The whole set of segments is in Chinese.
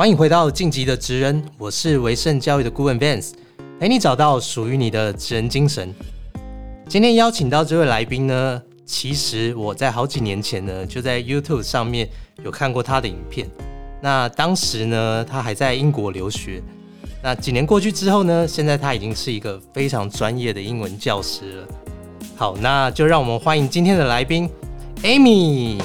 欢迎回到晋级的职人，我是维盛教育的顾问 Vance，陪你找到属于你的职人精神。今天邀请到这位来宾呢，其实我在好几年前呢，就在 YouTube 上面有看过他的影片。那当时呢，他还在英国留学。那几年过去之后呢，现在他已经是一个非常专业的英文教师了。好，那就让我们欢迎今天的来宾 Amy。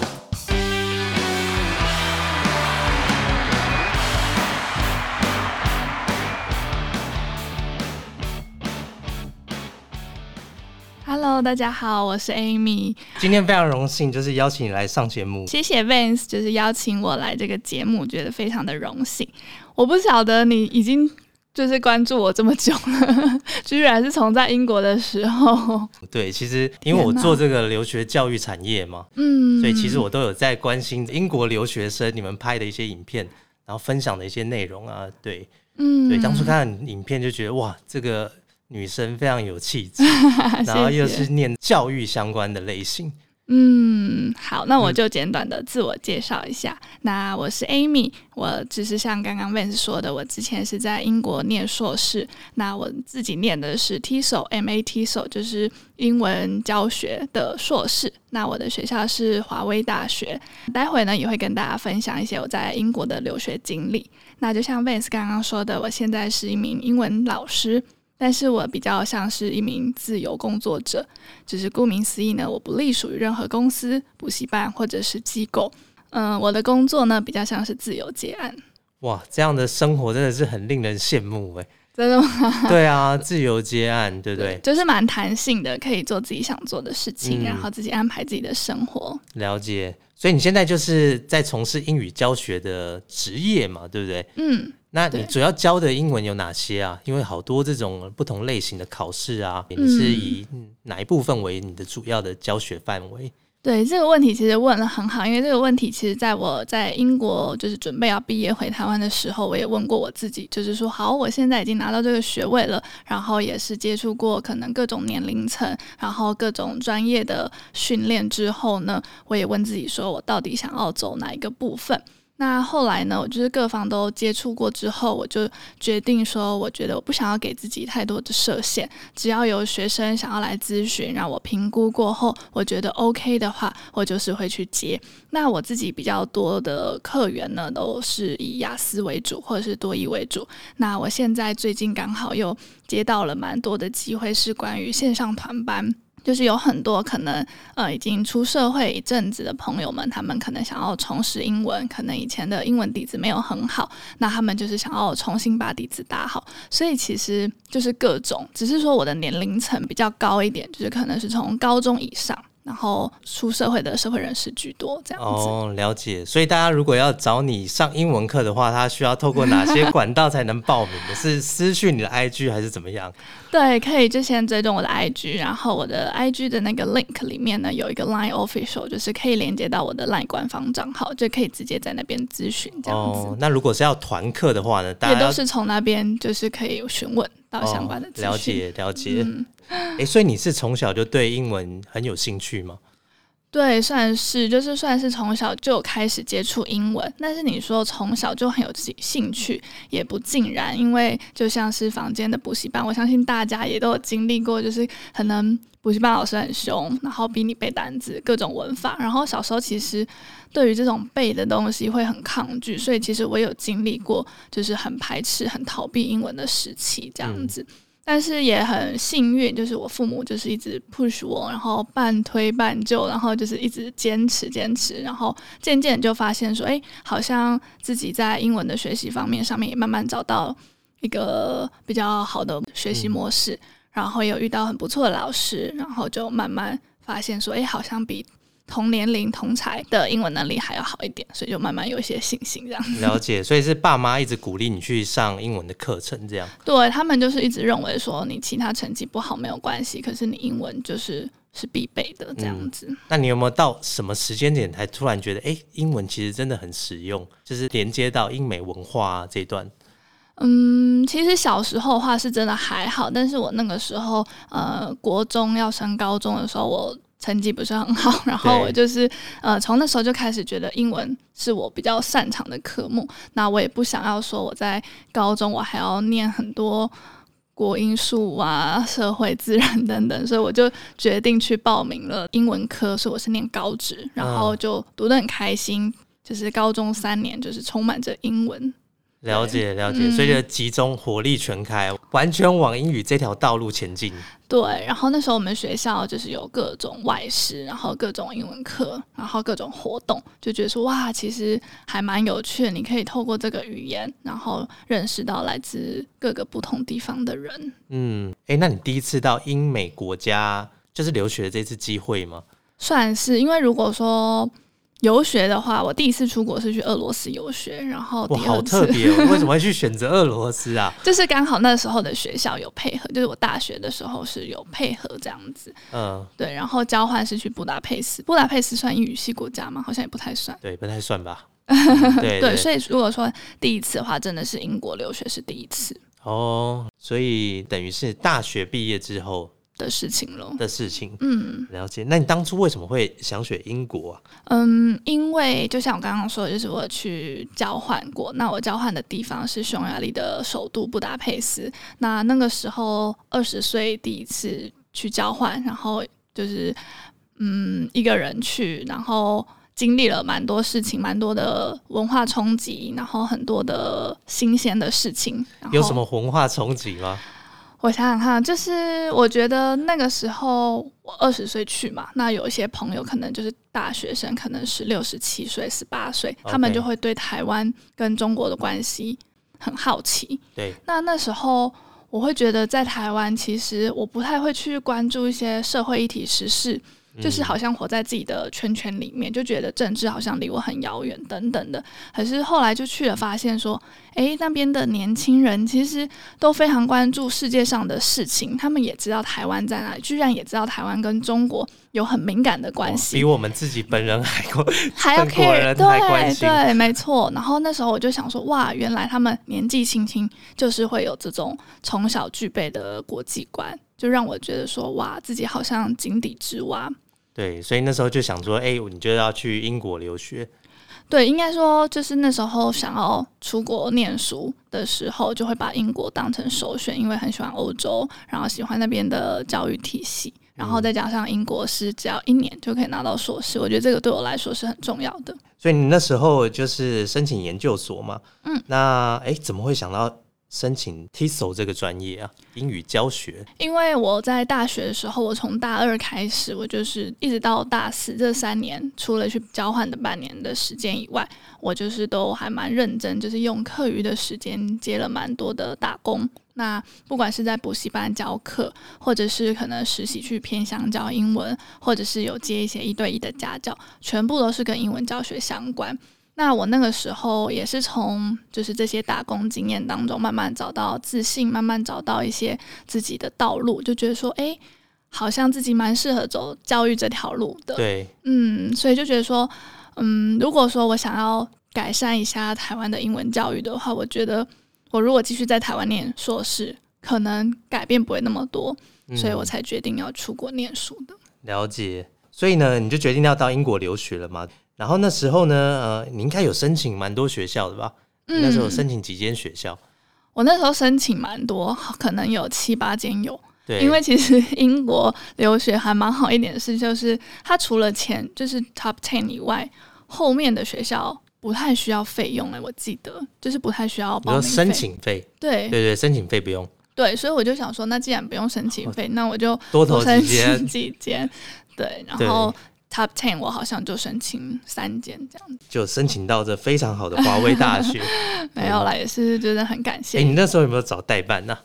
Hello，大家好，我是 Amy。今天非常荣幸，就是邀请你来上节目。谢谢 Vance，就是邀请我来这个节目，觉得非常的荣幸。我不晓得你已经就是关注我这么久了，居然是从在英国的时候。对，其实因为我做这个留学教育产业嘛，嗯，所以其实我都有在关心英国留学生你们拍的一些影片，然后分享的一些内容啊。对，嗯，对，当初看影片就觉得哇，这个。女生非常有气质，然后又是念教育相关的类型。嗯，好，那我就简短的自我介绍一下。那我是 Amy，我只是像刚刚 Vance 说的，我之前是在英国念硕士。那我自己念的是 TESOL，M A TESOL，就是英文教学的硕士。那我的学校是华威大学。待会呢也会跟大家分享一些我在英国的留学经历。那就像 Vance 刚刚说的，我现在是一名英文老师。但是我比较像是一名自由工作者，只是顾名思义呢，我不隶属于任何公司、补习班或者是机构。嗯，我的工作呢比较像是自由接案。哇，这样的生活真的是很令人羡慕哎！真的吗？对啊，自由接案，对不对？就是蛮弹性的，可以做自己想做的事情，然后自己安排自己的生活。了解。所以你现在就是在从事英语教学的职业嘛，对不对？嗯。那你主要教的英文有哪些啊？因为好多这种不同类型的考试啊，你是以哪一部分为你的主要的教学范围？对这个问题其实问的很好，因为这个问题其实在我在英国就是准备要毕业回台湾的时候，我也问过我自己，就是说好，我现在已经拿到这个学位了，然后也是接触过可能各种年龄层，然后各种专业的训练之后呢，我也问自己说，我到底想要走哪一个部分？那后来呢？我就是各方都接触过之后，我就决定说，我觉得我不想要给自己太多的设限。只要有学生想要来咨询，让我评估过后，我觉得 OK 的话，我就是会去接。那我自己比较多的客源呢，都是以雅思为主，或者是多义为主。那我现在最近刚好又接到了蛮多的机会，是关于线上团班。就是有很多可能，呃，已经出社会一阵子的朋友们，他们可能想要重拾英文，可能以前的英文底子没有很好，那他们就是想要重新把底子打好。所以其实就是各种，只是说我的年龄层比较高一点，就是可能是从高中以上。然后出社会的社会人士居多，这样子哦，了解。所以大家如果要找你上英文课的话，他需要透过哪些管道才能报名的？是私讯你的 IG 还是怎么样？对，可以就先追踪我的 IG，然后我的 IG 的那个 link 里面呢有一个 Line Official，就是可以连接到我的 Line 官方账号，就可以直接在那边咨询这样子。那如果是要团课的话呢，大家也都是从那边就是可以询问到相关的了解了解。哎，所以你是从小就对英文很有兴趣吗？对，算是就是算是从小就开始接触英文，但是你说从小就很有自己兴趣，也不尽然，因为就像是房间的补习班，我相信大家也都有经历过，就是可能补习班老师很凶，然后逼你背单词、各种文法，然后小时候其实对于这种背的东西会很抗拒，所以其实我有经历过，就是很排斥、很逃避英文的时期，这样子。但是也很幸运，就是我父母就是一直 push 我，然后半推半就，然后就是一直坚持坚持，然后渐渐就发现说，哎，好像自己在英文的学习方面上面也慢慢找到一个比较好的学习模式，然后有遇到很不错的老师，然后就慢慢发现说，哎，好像比。同年龄同才的英文能力还要好一点，所以就慢慢有一些信心这样。了解，所以是爸妈一直鼓励你去上英文的课程，这样。对他们就是一直认为说你其他成绩不好没有关系，可是你英文就是是必备的这样子。那你有没有到什么时间点才突然觉得，哎，英文其实真的很实用，就是连接到英美文化这段？嗯，其实小时候的话是真的还好，但是我那个时候呃，国中要升高中的时候，我。成绩不是很好，然后我就是呃，从那时候就开始觉得英文是我比较擅长的科目。那我也不想要说我在高中我还要念很多国英数啊、社会、自然等等，所以我就决定去报名了英文科，所以我是念高职，然后就读得很开心。就是高中三年，就是充满着英文。了解了解，嗯所以就集中火力全开，完全往英语这条道路前进。对，然后那时候我们学校就是有各种外事，然后各种英文课，然后各种活动，就觉得说哇，其实还蛮有趣的。你可以透过这个语言，然后认识到来自各个不同地方的人。嗯，哎，那你第一次到英美国家就是留学的这次机会吗？算是，因为如果说游学的话，我第一次出国是去俄罗斯游学，然后第哇，好二次特别哦！为什么会去选择俄罗斯啊？就是刚好那时候的学校有配合，就是我大学的时候是有配合这样子。嗯，对，然后交换是去布达佩斯，布达佩斯算英语系国家吗？好像也不太算。对，不太算吧。对，所以如果说第一次的话，真的是英国留学是第一次哦，所以等于是大学毕业之后的事情了。的事情。嗯了解。那你当初为什么会想选英国啊？嗯，因为就像我刚刚说的，就是我去交换过，那我交换的地方是匈牙利的首都布达佩斯。那那个时候二十岁第一次去交换，然后就是嗯一个人去，然后。经历了蛮多事情，蛮多的文化冲击，然后很多的新鲜的事情。有什么文化冲击吗？我想想看，就是我觉得那个时候我二十岁去嘛，那有一些朋友可能就是大学生，可能十六、十七岁、十八岁，他们就会对台湾跟中国的关系很好奇。对，那那时候我会觉得，在台湾其实我不太会去关注一些社会议题时事，就是好像活在自己的圈圈里面，就觉得政治好像离我很遥远等等的。可是后来就去了，发现说，诶，那边的年轻人其实都非常关注世界上的事情，他们也知道台湾在哪里，居然也知道台湾跟中国有很敏感的关系哦比。我们自己本人还过 还要 care，人对对，没错。然后那时候我就想说，哇，原来他们年纪轻轻就是会有这种从小具备的国际观，就让我觉得说，哇，自己好像井底之蛙。对，所以那时候就想说，哎、你就要去英国留学。对，应该说就是那时候想要出国念书的时候，就会把英国当成首选，因为很喜欢欧洲，然后喜欢那边的教育体系，然后再加上英国是只要一年就可以拿到硕士，我觉得这个对我来说是很重要的。所以你那时候就是申请研究所嘛？嗯，那哎、怎么会想到申请 TESOL 这个专业啊？英语教学。因为我在大学的时候，我从大二开始，我就是一直到大四这三年，除了去交换的半年的时间以外，我就是都还蛮认真，就是用课余的时间接了蛮多的打工。那不管是在补习班教课，或者是可能实习去偏乡教英文，或者是有接一些一对一的家教，全部都是跟英文教学相关。那我那个时候也是从就是这些打工经验当中慢慢找到自信，慢慢找到一些自己的道路，就觉得说，哎、好像自己蛮适合走教育这条路的。对，嗯，所以就觉得说，嗯，如果说我想要改善一下台湾的英文教育的话，我觉得我如果继续在台湾念硕士，可能改变不会那么多，嗯所以我才决定要出国念书的。了解。所以呢，你就决定要到英国留学了嘛？然后那时候呢，呃，你应该有申请蛮多学校的吧？嗯那时候有申请几间学校？我那时候申请蛮多，可能有七八间有。对，因为其实英国留学还蛮好一点的是，就是它除了前就是 top ten 以外，后面的学校不太需要费用哎、我记得就是不太需要比如说申报名费。请费，对对对，申请费不用，对，所以我就想说，那既然不用申请费，那我就多投多申几间请几间。对，然对后 top ten 我好像就申请三间这样子，就申请到这非常好的华威大学。没有啦，也是觉得很感谢哎、你那时候有没有找代办呢、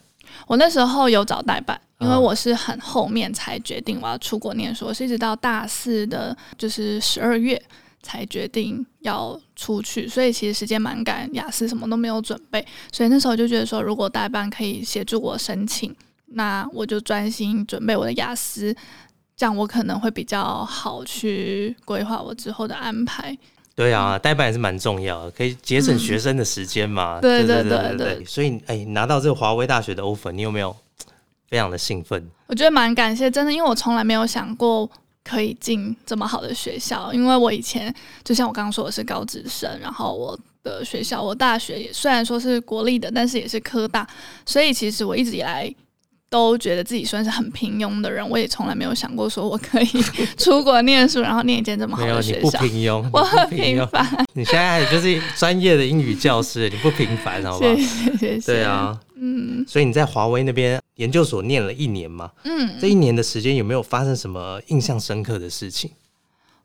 我那时候有找代办，因为嗯我是很后面才决定我要出国念书，我是一直到大四的，就是十二月才决定要出去，所以其实时间蛮赶，雅思什么都没有准备，所以那时候就觉得说，如果代办可以协助我申请，那我就专心准备我的雅思。这样我可能会比较好去规划我之后的安排。对啊，代办也是蛮重要的，可以节省学生的时间嘛。嗯对对对对所以，哎、拿到这个华威大学的 offer，你有没有非常的兴奋？我觉得蛮感谢，真的，因为我从来没有想过可以进这么好的学校，因为我以前就像我刚刚说我是高职生，然后我的学校我大学也虽然说是国立的，但是也是科大，所以其实我一直以来。都觉得自己算是很平庸的人，我也从来没有想过说我可以出国念书，然后念一间这么好的学校。不平庸，我很平凡。你现在就是专业的英语教师，你不平凡，好不好？谢谢谢谢。对啊，嗯。所以你在华为那边研究所念了一年嘛？嗯。这一年的时间有没有发生什么印象深刻的事情？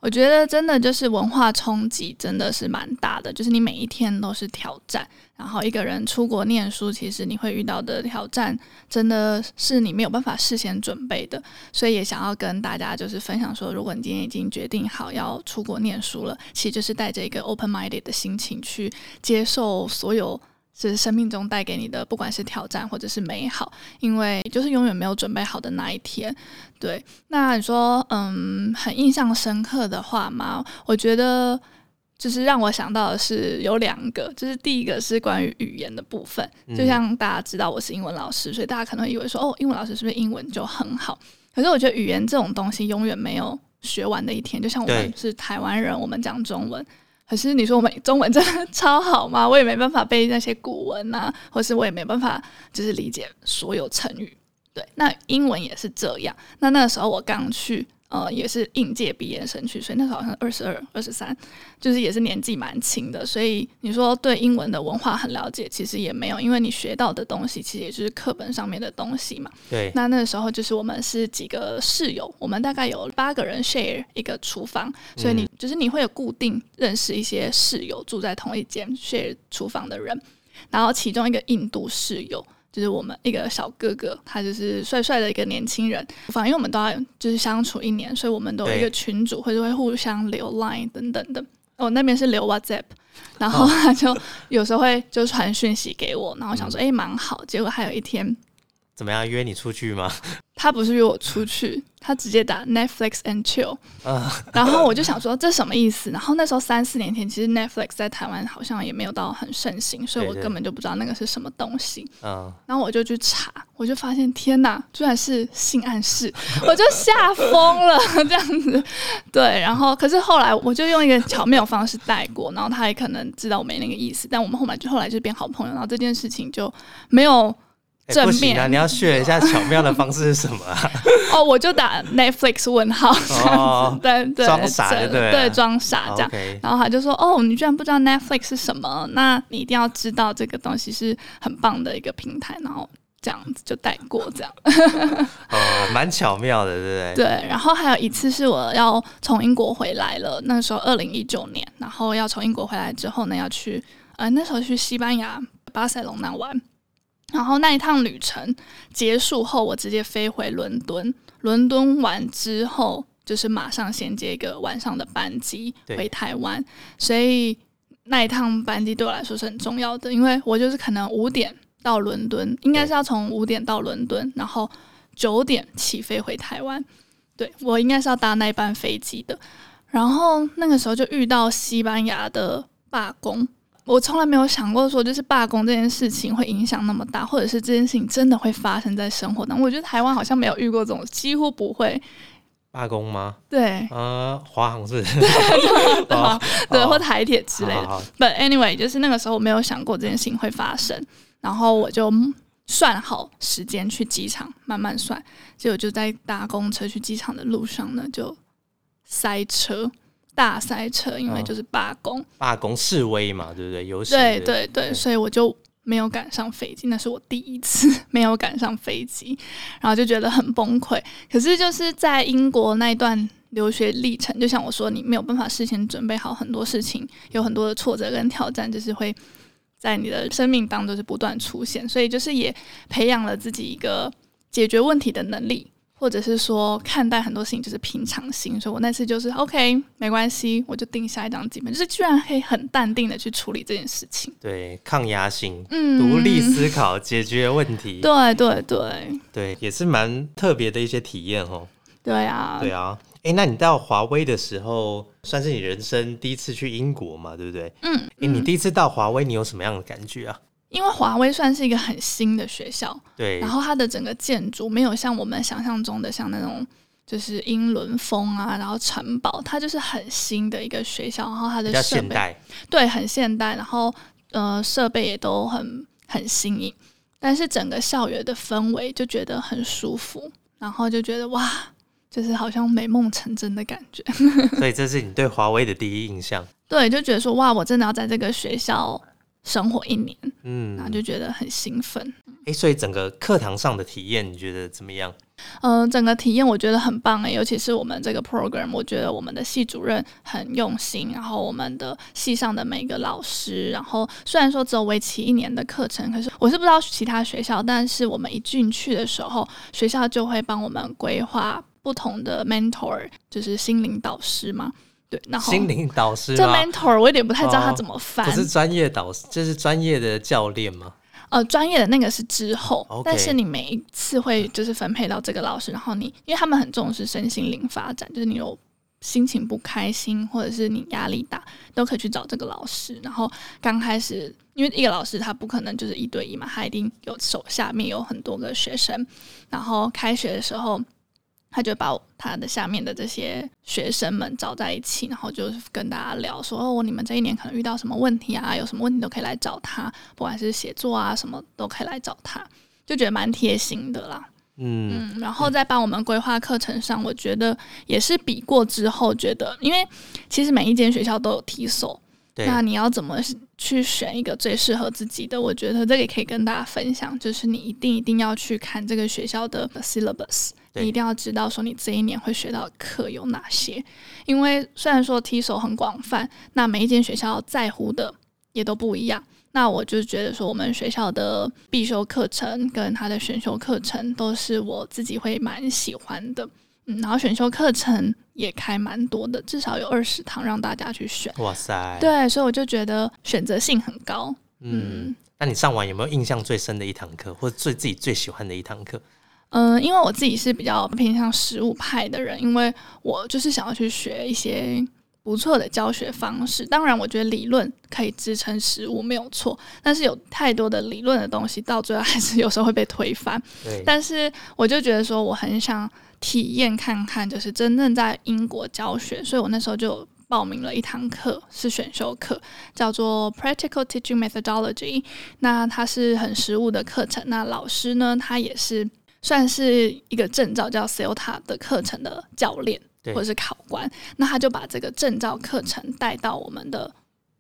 我觉得真的就是文化冲击真的是蛮大的，就是你每一天都是挑战。然后一个人出国念书，其实你会遇到的挑战真的是你没有办法事先准备的。所以也想要跟大家就是分享说，如果你今天已经决定好要出国念书了，其实就是带着一个 open minded 的心情去接受所有。是生命中带给你的，不管是挑战或者是美好，因为就是永远没有准备好的那一天。对，那你说，嗯，很印象深刻的话吗？我觉得就是让我想到的是有两个，就是第一个是关于语言的部分。就像大家知道我是英文老师，所以大家可能以为说，哦，英文老师是不是英文就很好？可是我觉得语言这种东西永远没有学完的一天。就像我们是台湾人，我们讲中文。可是你说我们中文真的超好吗？我也没办法背那些古文呐，或是我也没办法就是理解所有成语。对，那英文也是这样。那那个时候我刚去。呃，也是应届毕业生去，所以那时候好像二十二、二十三，就是也是年纪蛮轻的。所以你说对英文的文化很了解，其实也没有，因为你学到的东西其实也就是课本上面的东西嘛。对。那那个时候就是我们是几个室友，我们大概有八个人 share 一个厨房，所以你就是你会有固定认识一些室友住在同一间 share 厨房的人，然后其中一个印度室友。就是我们一个小哥哥，他就是帅帅的一个年轻人。反正因为我们都要就是相处一年，所以我们都有一个群组，或者会互相留 Line 等等的。我那边是留 WhatsApp，然后他就有时候会就传讯息给我，然后想说哎蛮好。结果还有一天，怎么样约你出去吗？他不是约我出去，他直接打 Netflix and chill，然后我就想说这什么意思？然后那时候三四年前，其实 Netflix 在台湾好像也没有到很盛行，所以我根本就不知道那个是什么东西。嗯，然后我就去查，我就发现天哪，居然是性暗示，我就吓疯了这样子。对，然后可是后来我就用一个巧妙方式带过，然后他也可能知道我没那个意思，但我们后来就后来就变好朋友，然后这件事情就没有。不行啊！你要学一下巧妙的方式是什么？啊 哦，我就打 Netflix 问号这样子，对对，装傻对对，装傻这样。然后他就说：“哦，你居然不知道 Netflix 是什么？那你一定要知道这个东西是很棒的一个平台。”然后这样子就带过这样。哦，蛮巧妙的，对不对？对。然后还有一次是我要从英国回来了，那个时候二零一九年，然后要从英国回来之后呢，要去呃那时候去西班牙巴塞隆那玩。然后那一趟旅程结束后，我直接飞回伦敦。伦敦完之后，就是马上衔接一个晚上的班机回台湾。所以那一趟班机对我来说是很重要的，因为我就是可能五点到伦敦，应该是要从五点到伦敦，然后九点起飞回台湾。对我应该是要搭那班飞机的。然后那个时候就遇到西班牙的罢工。我从来没有想过说，就是罢工这件事情会影响那么大，或者是这件事情真的会发生在生活当中。我觉得台湾好像没有遇过这种，几乎不会罢工吗？对，呃，华航是，对，对，或台铁之类的。But anyway，就是那个时候我没有想过这件事情会发生，然后我就算好时间去机场，慢慢算，结果就在搭公车去机场的路上呢，就塞车。大塞车，因为就是罢工，罢工示威嘛，对不对？游行。对对对，所以我就没有赶上飞机，那是我第一次没有赶上飞机，然后就觉得很崩溃。可是就是在英国那一段留学历程，就像我说，你没有办法事先准备好很多事情，有很多的挫折跟挑战，就是会在你的生命当中是不断出现，所以就是也培养了自己一个解决问题的能力。或者是说看待很多事情就是平常心，所以我那次就是 OK，没关系，我就定下一张基本，就是居然可以很淡定的去处理这件事情。对，抗压性，嗯，独立思考，解决问题。对对对对，也是蛮特别的一些体验哦。对啊，对啊。哎，那你到华威的时候，算是你人生第一次去英国嘛？对不对？嗯。哎，你第一次到华威，你有什么样的感觉啊？因为华威算是一个很新的学校，对，然后它的整个建筑没有像我们想象中的像那种就是英伦风啊，然后城堡，它就是很新的一个学校，然后它的设备现代，对很现代，然后呃设备也都很很新颖，但是整个校园的氛围就觉得很舒服，然后就觉得哇，就是好像美梦成真的感觉。所以这是你对华威的第一印象。对，就觉得说哇，我真的要在这个学校生活一年，嗯，然后就觉得很兴奋。哎、所以整个课堂上的体验你觉得怎么样？嗯、整个体验我觉得很棒诶，尤其是我们这个 program，我觉得我们的系主任很用心，然后我们的系上的每个老师，然后虽然说只有为期一年的课程，可是我是不知道其他学校，但是我们一进去的时候，学校就会帮我们规划不同的 mentor，就是心灵导师嘛，对，然后心灵导师这？mentor 我有点不太知道它哦怎么翻，不是专业导师，这是专业的教练吗？呃，专业的那个是之后但是你每一次会就是分配到这个老师，然后你因为他们很重视身心灵发展，就是你有心情不开心或者是你压力大，都可以去找这个老师。然后刚开始，因为一个老师他不可能就是一对一嘛，他一定有手下面有很多个学生，然后开学的时候。他就把他的下面的这些学生们找在一起，然后就是跟大家聊说：“哦，你们这一年可能遇到什么问题啊？有什么问题都可以来找他，不管是写作啊什么都可以来找他。”就觉得蛮贴心的啦。嗯，嗯，然后在帮我们规划课程上，我觉得也是比过之后觉得，因为其实每一间学校都有提手，对，那你要怎么去选一个最适合自己的？我觉得这个也可以跟大家分享，就是你一定一定要去看这个学校的 syllabus，对你一定要知道说你这一年会学到的课有哪些。因为虽然说提手很广泛，那每一间学校在乎的也都不一样。那我就觉得说，我们学校的必修课程跟他的选修课程都是我自己会蛮喜欢的。嗯，然后选修课程也开蛮多的，至少有二十堂让大家去选。哇塞，，对，所以我就觉得选择性很高。嗯嗯，那你上完有没有印象最深的一堂课，或者最自己最喜欢的一堂课？嗯、因为我自己是比较偏向实物派的人，因为我就是想要去学一些不错的教学方式。当然，我觉得理论可以支撑实物没有错，但是有太多的理论的东西，到最后还是有时候会被推翻。对，但是我就觉得说，我很想体验看看，就是真正在英国教学，所以我那时候就报名了一堂课，是选修课，叫做 Practical Teaching Methodology。那它是很实务的课程，那老师呢，他也是算是一个证照叫 CELTA 的课程的教练或者是考官，那他就把这个证照课程带到我们的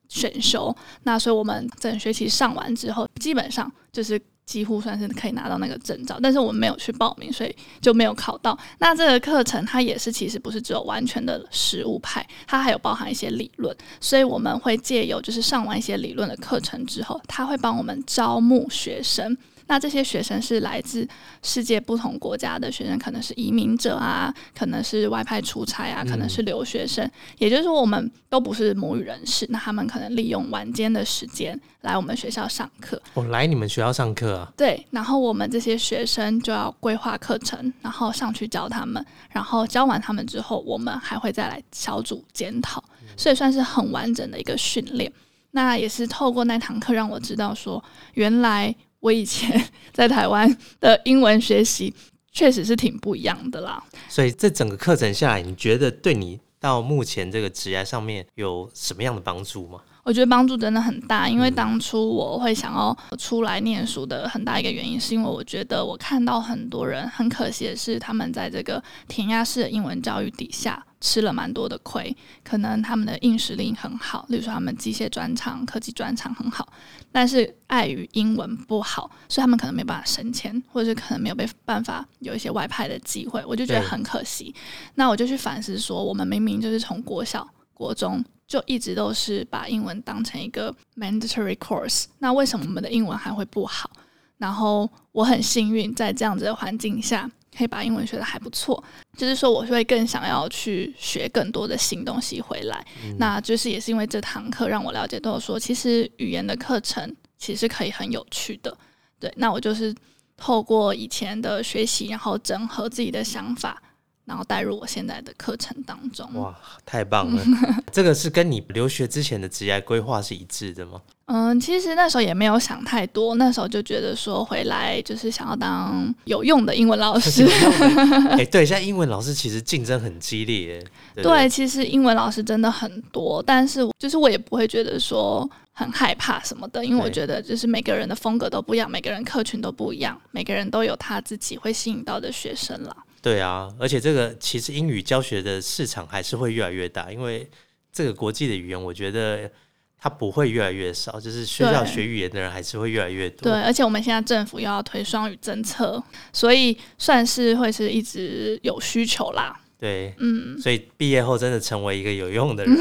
选修。那所以我们整学期上完之后，基本上就是几乎算是可以拿到那个证照，但是我们没有去报名，所以就没有考到。那这个课程它也是其实不是只有完全的实物派，它还有包含一些理论，所以我们会借由就是上完一些理论的课程之后，他会帮我们招募学生。那这些学生是来自世界不同国家的学生，可能是移民者啊，可能是外派出差啊，可能是留学生。也就是说，我们都不是母语人士，那他们可能利用晚间的时间来我们学校上课。我、来你们学校上课啊？对，然后我们这些学生就要规划课程，然后上去教他们，然后教完他们之后，我们还会再来小组检讨，所以算是很完整的一个训练。那也是透过那堂课让我知道说，原来我以前在台湾的英文学习确实是挺不一样的啦。所以这整个课程下来，你觉得对你到目前这个职业上面有什么样的帮助吗？我觉得帮助真的很大，因为当初我会想要出来念书的很大一个原因，是因为我觉得我看到很多人很可惜的是，他们在这个填鸭式的英文教育底下吃了蛮多的亏。可能他们的硬实力很好，例如说他们机械专长、科技专长很好，但是碍于英文不好，所以他们可能没办法升迁，或者是可能没有被办法有一些外派的机会，我就觉得很可惜。那我就去反思说，我们明明就是从国小、国中就一直都是把英文当成一个 mandatory course，那为什么我们的英文还会不好？然后我很幸运在这样子的环境下，可以把英文学的还不错，就是说我会更想要去学更多的新东西回来。那就是也是因为这堂课让我了解到说，其实语言的课程其实可以很有趣的。对，那我就是透过以前的学习，然后整合自己的想法，然后带入我现在的课程当中。哇，太棒了！这个是跟你留学之前的职业规划是一致的吗？嗯，其实那时候也没有想太多，那时候就觉得说回来就是想要当有用的英文老师。哎，对，现在英文老师其实竞争很激烈。对，其实英文老师真的很多，但是就是我也不会觉得说很害怕什么的，因为我觉得就是每个人的风格都不一样，每个人客群都不一样，每个人都有他自己会吸引到的学生啦。对啊，而且这个其实英语教学的市场还是会越来越大，因为这个国际的语言，我觉得。它不会越来越少，就是需要学语言的人还是会越来越多。对，而且我们现在政府又要推双语政策，所以算是会是一直有需求啦。对，嗯，所以毕业后真的成为一个有用的人，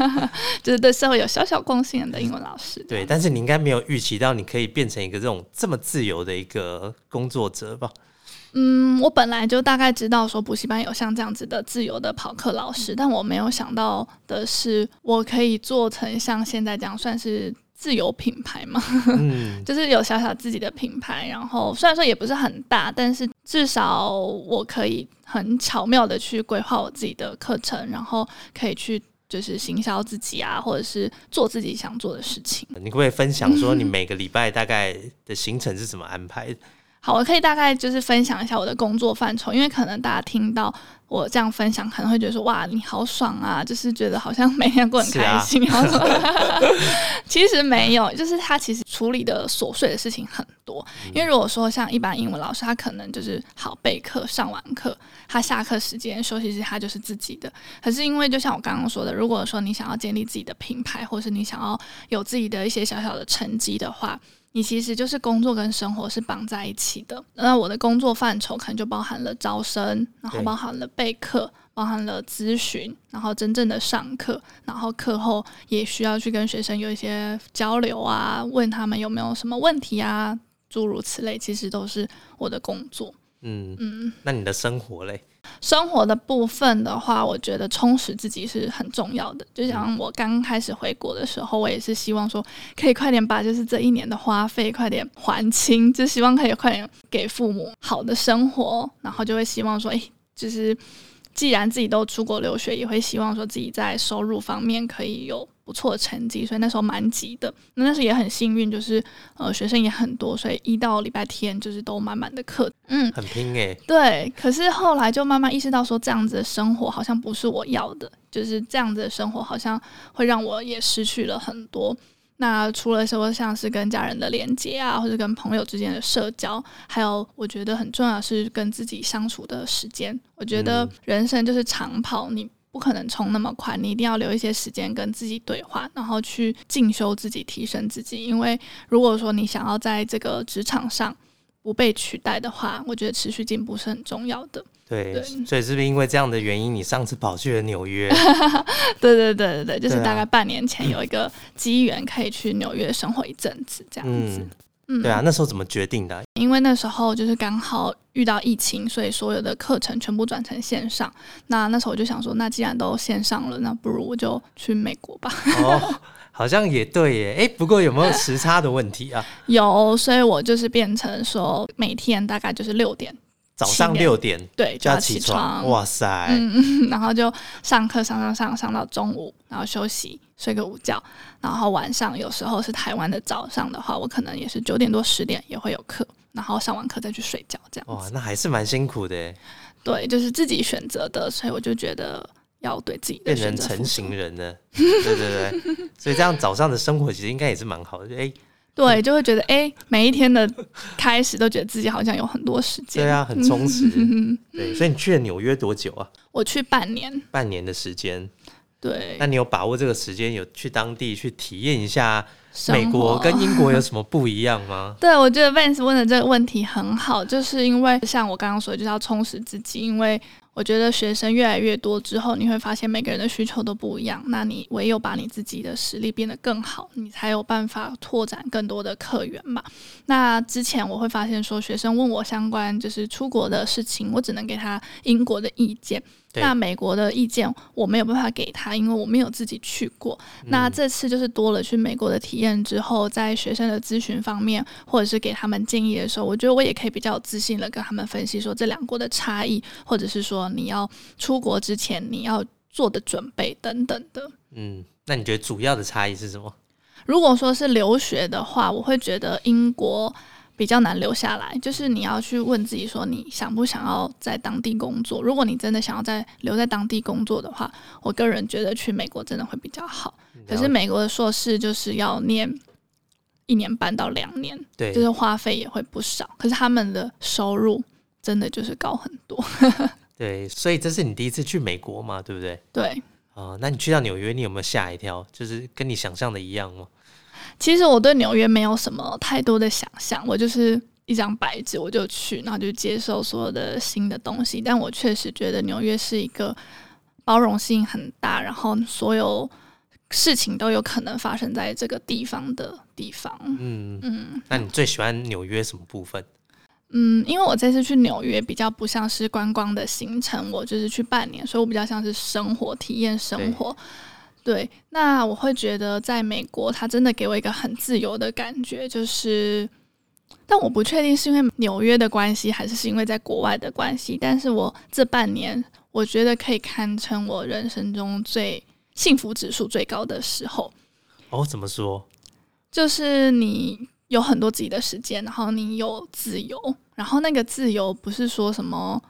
就是对社会有小小贡献的英文老师。对，但是你应该没有预期到你可以变成一个这种这么自由的一个工作者吧？嗯，我本来就大概知道说补习班有像这样子的自由的跑课老师，但我没有想到的是，我可以做成像现在这样算是自由品牌嘛？嗯，就是有小小自己的品牌，然后虽然说也不是很大，但是至少我可以很巧妙的去规划我自己的课程，然后可以去就是行销自己啊，或者是做自己想做的事情。你可不可以分享说你每个礼拜大概的行程是怎么安排？好，我可以大概就是分享一下我的工作范畴，因为可能大家听到我这样分享，可能会觉得说哇，你好爽啊，就是觉得好像每天过很开心。其实没有，就是他其实处理的琐碎的事情很多。因为如果说像一般英文老师，他可能就是好备课，上完课，他下课时间休息时他就是自己的。可是因为就像我刚刚说的，如果说你想要建立自己的品牌，或是你想要有自己的一些小小的成绩的话。你其实就是工作跟生活是绑在一起的。那我的工作范畴可能就包含了招生，然后包含了备课，包含了咨询，然后真正的上课，然后课后也需要去跟学生有一些交流啊，问他们有没有什么问题啊，诸如此类，其实都是我的工作。嗯嗯，那你的生活嘞？生活的部分的话，我觉得充实自己是很重要的。就像我刚开始回国的时候，我也是希望说，可以快点把就是这一年的花费快点还清，就希望可以快点给父母好的生活，然后就会希望说，哎，就是既然自己都出国留学，也会希望说自己在收入方面可以有。不错的成绩，所以那时候蛮急的。那但是也很幸运，就是呃学生也很多，所以一到礼拜天就是都满满的课。嗯，很拼诶。对，可是后来就慢慢意识到，说这样子的生活好像不是我要的，就是这样子的生活好像会让我也失去了很多。那除了说像是跟家人的连接啊，或者跟朋友之间的社交，还有我觉得很重要是跟自己相处的时间。我觉得人生就是长跑，你。不可能冲那么快，你一定要留一些时间跟自己对话，然后去进修自己、提升自己。因为如果说你想要在这个职场上不被取代的话，我觉得持续进步是很重要的。对，所以是不是因为这样的原因，你上次跑去了纽约？对对对对对，就是大概半年前有一个机缘可以去纽约生活一阵子，这样子。对啊，那时候怎么决定的？因为那时候就是刚好遇到疫情，所以所有的课程全部转成线上。那那时候我就想说，那既然都线上了，那不如我就去美国吧。哦，好像也对耶。哎，不过有没有时差的问题啊？有，所以我就是变成说，每天大概就是六点。早上六点对就要起床，哇塞，嗯，然后就上课上上上上到中午，然后休息睡个午觉，然后晚上有时候是台湾的早上的话，我可能也是九点多十点也会有课，然后上完课再去睡觉这样。哇，那还是蛮辛苦的。对，就是自己选择的，所以我就觉得要对自己变成成型人呢。对对对，所以这样早上的生活其实应该也是蛮好的。哎。对，就会觉得哎，每一天的开始都觉得自己好像有很多时间。对啊，很充实。对，所以你去了纽约多久啊？我去半年。半年的时间。对。那你有把握这个时间，有去当地去体验一下美国跟英国有什么不一样吗？对，我觉得 Vance 问的这个问题很好，就是因为像我刚刚说，就是要充实自己，因为。我觉得学生越来越多之后，你会发现每个人的需求都不一样。那你唯有把你自己的实力变得更好，你才有办法拓展更多的客源嘛。那之前我会发现说，学生问我相关就是出国的事情，我只能给他英国的意见。那美国的意见我没有办法给他，因为我没有自己去过。那这次就是多了去美国的体验之后，在学生的咨询方面，或者是给他们建议的时候，我觉得我也可以比较自信的跟他们分析说这两国的差异，或者是说你要出国之前你要做的准备等等的。嗯，那你觉得主要的差异是什么？如果说是留学的话，我会觉得英国比较难留下来，就是你要去问自己说你想不想要在当地工作。如果你真的想要在留在当地工作的话，我个人觉得去美国真的会比较好。可是美国的硕士就是要念一年半到两年，对，就是花费也会不少。可是他们的收入真的就是高很多。对，所以这是你第一次去美国嘛，对不对？对。啊，那你去到纽约，你有没有吓一跳？就是跟你想象的一样吗？其实我对纽约没有什么太多的想象，我就是一张白纸，我就去，然后就接受所有的新的东西。但我确实觉得纽约是一个包容性很大，然后所有事情都有可能发生在这个地方的地方。嗯嗯，那你最喜欢纽约什么部分？嗯，因为我这次去纽约比较不像是观光的行程，我就是去半年，所以我比较像是生活体验生活。对，那我会觉得在美国，它真的给我一个很自由的感觉，就是，但我不确定是因为纽约的关系，还是是因为在国外的关系。但是我这半年，我觉得可以堪称我人生中最幸福指数最高的时候。哦，怎么说？就是你。有很多自己的时间，然后你有自由，然后那个自由不是说什么，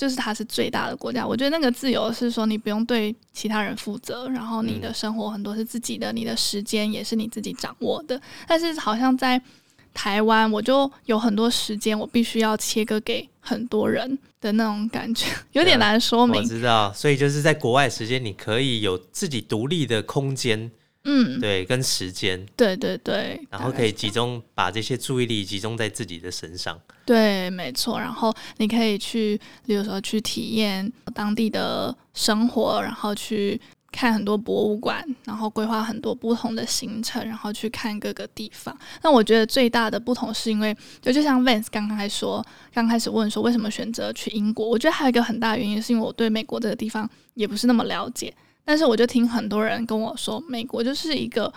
就是它是最大的国家。我觉得那个自由是说你不用对其他人负责，然后你的生活很多是自己的，你的时间也是你自己掌握的。但是好像在台湾，我就有很多时间，我必须要切割给很多人的那种感觉，有点难说明。我知道，所以就是在国外时间，你可以有自己独立的空间。嗯，对，跟时间，对对对，然后可以集中把这些注意力集中在自己的身上。对，没错。然后你可以去，比如说去体验当地的生活，然后去看很多博物馆，然后规划很多不同的行程，然后去看各个地方。那我觉得最大的不同是因为，就就像 Vance 刚刚还说，刚开始问说为什么选择去英国，我觉得还有一个很大原因是因为我对美国这个地方也不是那么了解。但是我就听很多人跟我说，美国就是一个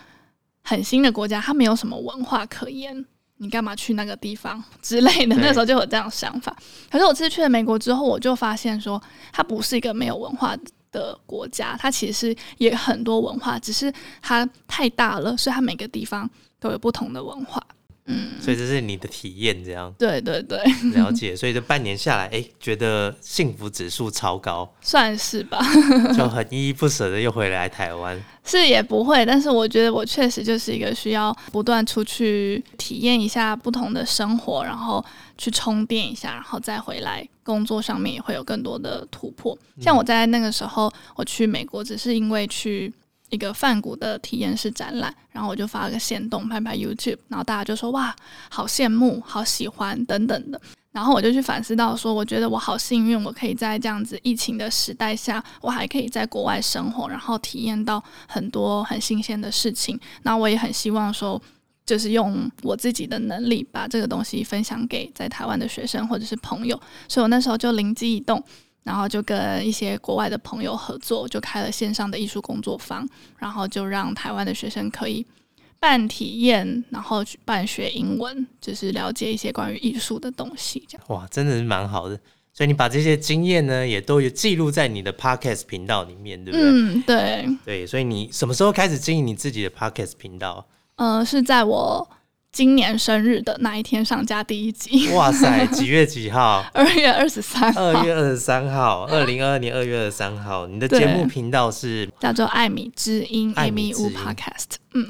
很新的国家，它没有什么文化可言，你干嘛去那个地方之类的？那时候就有这样想法。可是我这次去了美国之后，我就发现说，它不是一个没有文化的国家，它其实也很多文化，只是它太大了，所以它每个地方都有不同的文化。嗯，所以这是你的体验，这样对对对，了解。所以这半年下来，哎，觉得幸福指数超高，算是吧，就很依依不舍的又回来台湾。是也不会，但是我觉得我确实就是一个需要不断出去体验一下不同的生活，然后去充电一下，然后再回来工作上面也会有更多的突破。像我在那个时候我去美国，只是因为去。一个泛古的体验式展览，然后我就发了个线动拍拍 YouTube，然后大家就说哇，好羡慕，好喜欢等等的。然后我就去反思到说，我觉得我好幸运，我可以在这样子疫情的时代下，我还可以在国外生活，然后体验到很多很新鲜的事情。那我也很希望说，就是用我自己的能力把这个东西分享给在台湾的学生或者是朋友。所以我那时候就灵机一动。然后就跟一些国外的朋友合作，就开了线上的艺术工作坊，然后就让台湾的学生可以办体验，然后去办学英文，就是了解一些关于艺术的东西。这样哇，真的是蛮好的。所以你把这些经验呢，也都有记录在你的 podcast 频道里面，对不对？嗯，对。对，所以你什么时候开始经营你自己的 podcast 频道？呃，是在我。今年生日的那一天上架第一集。哇塞，几月几号？二月二十三。二月二十三号，二零二二年二月二十三号。你的节目频道是叫做艾米之音艾米屋 Podcast。嗯，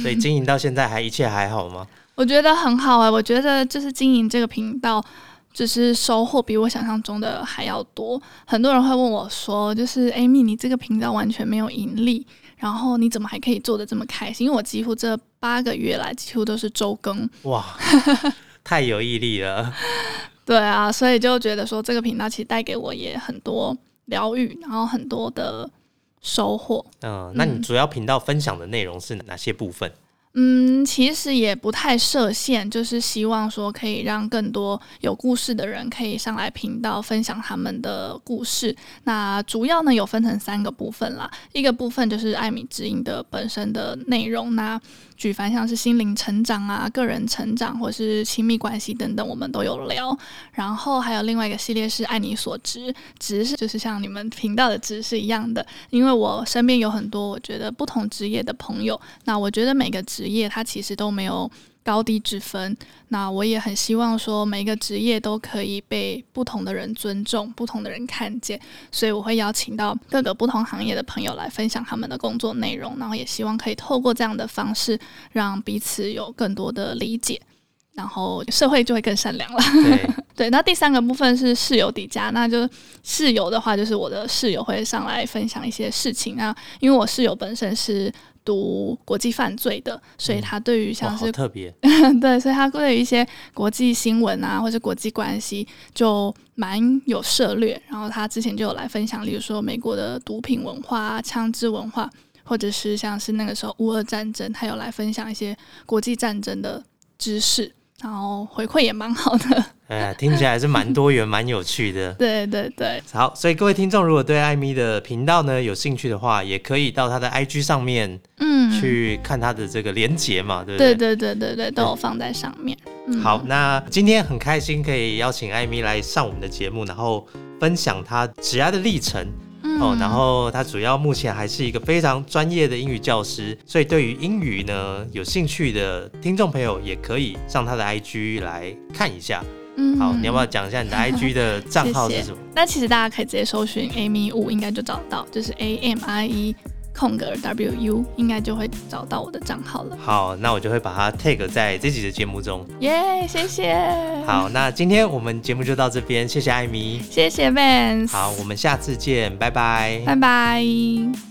所以经营到现在还一切还好吗？我觉得很好哎，我觉得就是经营这个频道，就是收获比我想象中的还要多。很多人会问我说，就是艾米，你这个频道完全没有盈利。然后你怎么还可以做的这么开心？因为我几乎这八个月来几乎都是周更，哇，太有毅力了。对啊，所以就觉得说这个频道其实带给我也很多疗愈，然后很多的收获。嗯，那你主要频道分享的内容是哪些部分？嗯，其实也不太设限，就是希望说可以让更多有故事的人可以上来频道分享他们的故事。那主要呢有分成三个部分啦，一个部分就是艾米之音的本身的内容，那举凡像是心灵成长啊、个人成长或是亲密关系等等，我们都有聊。然后还有另外一个系列是爱你所值，值是就是像你们频道的值是一样的，因为我身边有很多我觉得不同职业的朋友，那我觉得每个职业它其实都没有高低之分。那我也很希望说，每个职业都可以被不同的人尊重，不同的人看见。所以我会邀请到各个不同行业的朋友来分享他们的工作内容，然后也希望可以透过这样的方式，让彼此有更多的理解。然后社会就会更善良了。对 对，那第三个部分是室友底价，那就室友的话，就是我的室友会上来分享一些事情。那因为我室友本身是读国际犯罪的，所以他对于像是特别 对，所以他对于一些国际新闻啊，或者国际关系就蛮有涉略。然后他之前就有来分享，例如说美国的毒品文化、枪支文化，或者是像是那个时候乌俄战争，他有来分享一些国际战争的知识。然后回馈也蛮好的，哎，听起来还是蛮多元、蛮有趣的。对对对，好，所以各位听众如果对艾米的频道呢有兴趣的话，也可以到他的 IG 上面，嗯，去看他的这个连结嘛，对不对？对对对对对，都有放在上面。好，那今天很开心可以邀请艾米来上我们的节目，然后分享他职涯的历程。哦，然后他主要目前还是一个非常专业的英语教师，所以对于英语呢有兴趣的听众朋友也可以上他的 IG 来看一下。嗯，好，你要不要讲一下你的 IG 的账号是什么？那其实大家可以直接搜寻 Amy 五，应该就找到，就是 A M I E。空格 W U 应该就会找到我的账号了。好，那我就会把它 tag 在这集的节目中。耶，谢谢。好，那今天我们节目就到这边，谢谢艾米，谢谢 Vance。好，我们下次见，拜拜，拜拜。